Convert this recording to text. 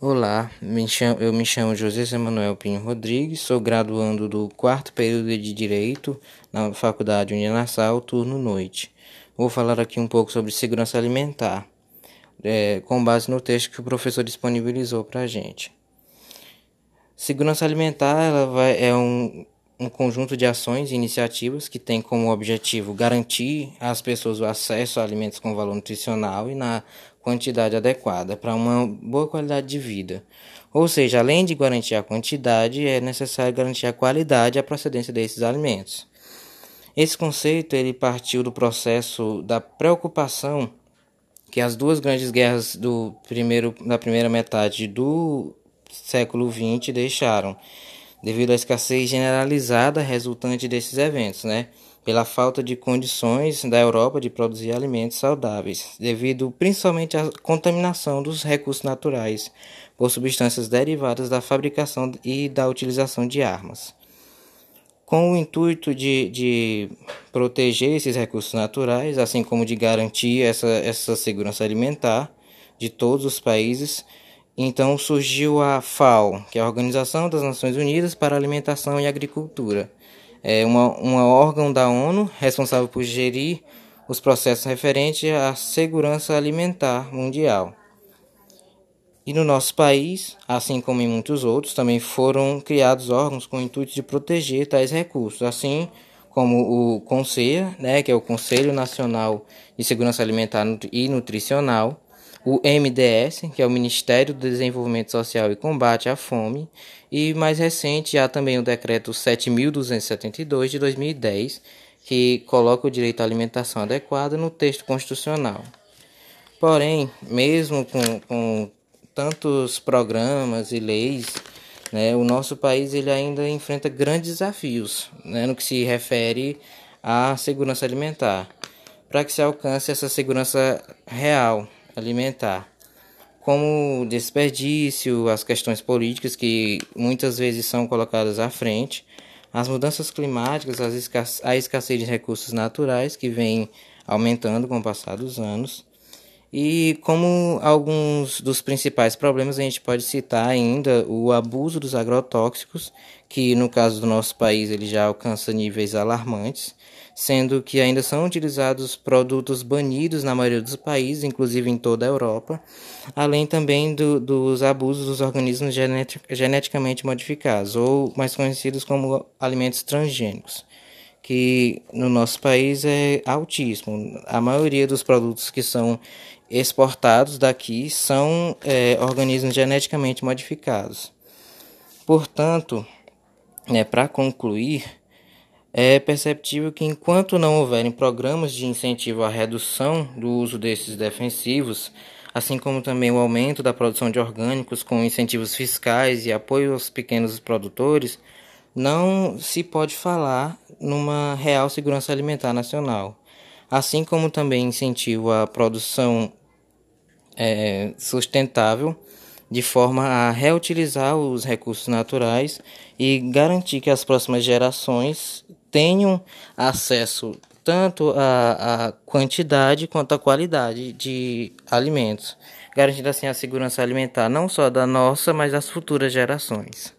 Olá, me chamo, eu me chamo José Emanuel Pinho Rodrigues, sou graduando do quarto período de Direito na Faculdade Uninassal, turno noite. Vou falar aqui um pouco sobre segurança alimentar, é, com base no texto que o professor disponibilizou para a gente. Segurança alimentar ela vai, é um, um conjunto de ações e iniciativas que tem como objetivo garantir às pessoas o acesso a alimentos com valor nutricional e na quantidade adequada para uma boa qualidade de vida. Ou seja, além de garantir a quantidade, é necessário garantir a qualidade e a procedência desses alimentos. Esse conceito ele partiu do processo da preocupação que as duas grandes guerras do primeiro, da primeira metade do século XX deixaram, devido à escassez generalizada resultante desses eventos, né? pela falta de condições da Europa de produzir alimentos saudáveis, devido principalmente à contaminação dos recursos naturais por substâncias derivadas da fabricação e da utilização de armas. Com o intuito de, de proteger esses recursos naturais, assim como de garantir essa, essa segurança alimentar de todos os países, então surgiu a FAO, que é a Organização das Nações Unidas para a Alimentação e Agricultura é uma, uma órgão da ONU responsável por gerir os processos referentes à segurança alimentar mundial. E no nosso país, assim como em muitos outros, também foram criados órgãos com o intuito de proteger tais recursos, assim como o CONSEA, né, que é o Conselho Nacional de Segurança Alimentar e Nutricional, o MDS, que é o Ministério do Desenvolvimento Social e Combate à Fome, e mais recente há também o decreto 7272 de 2010, que coloca o direito à alimentação adequada no texto constitucional. Porém, mesmo com, com tantos programas e leis, né, o nosso país ele ainda enfrenta grandes desafios né, no que se refere à segurança alimentar. Para que se alcance essa segurança real, alimentar, como desperdício, as questões políticas que muitas vezes são colocadas à frente, as mudanças climáticas, a escassez de recursos naturais que vem aumentando com o passar dos anos. E como alguns dos principais problemas a gente pode citar ainda o abuso dos agrotóxicos, que no caso do nosso país ele já alcança níveis alarmantes, sendo que ainda são utilizados produtos banidos na maioria dos países, inclusive em toda a Europa, além também do, dos abusos dos organismos geneticamente modificados, ou mais conhecidos como alimentos transgênicos, que no nosso país é altíssimo. A maioria dos produtos que são exportados daqui são é, organismos geneticamente modificados. Portanto, né, para concluir, é perceptível que enquanto não houverem programas de incentivo à redução do uso desses defensivos, assim como também o aumento da produção de orgânicos com incentivos fiscais e apoio aos pequenos produtores, não se pode falar numa real segurança alimentar nacional, assim como também incentivo à produção é, sustentável de forma a reutilizar os recursos naturais e garantir que as próximas gerações tenham acesso tanto à, à quantidade quanto à qualidade de alimentos, garantindo assim a segurança alimentar não só da nossa, mas das futuras gerações.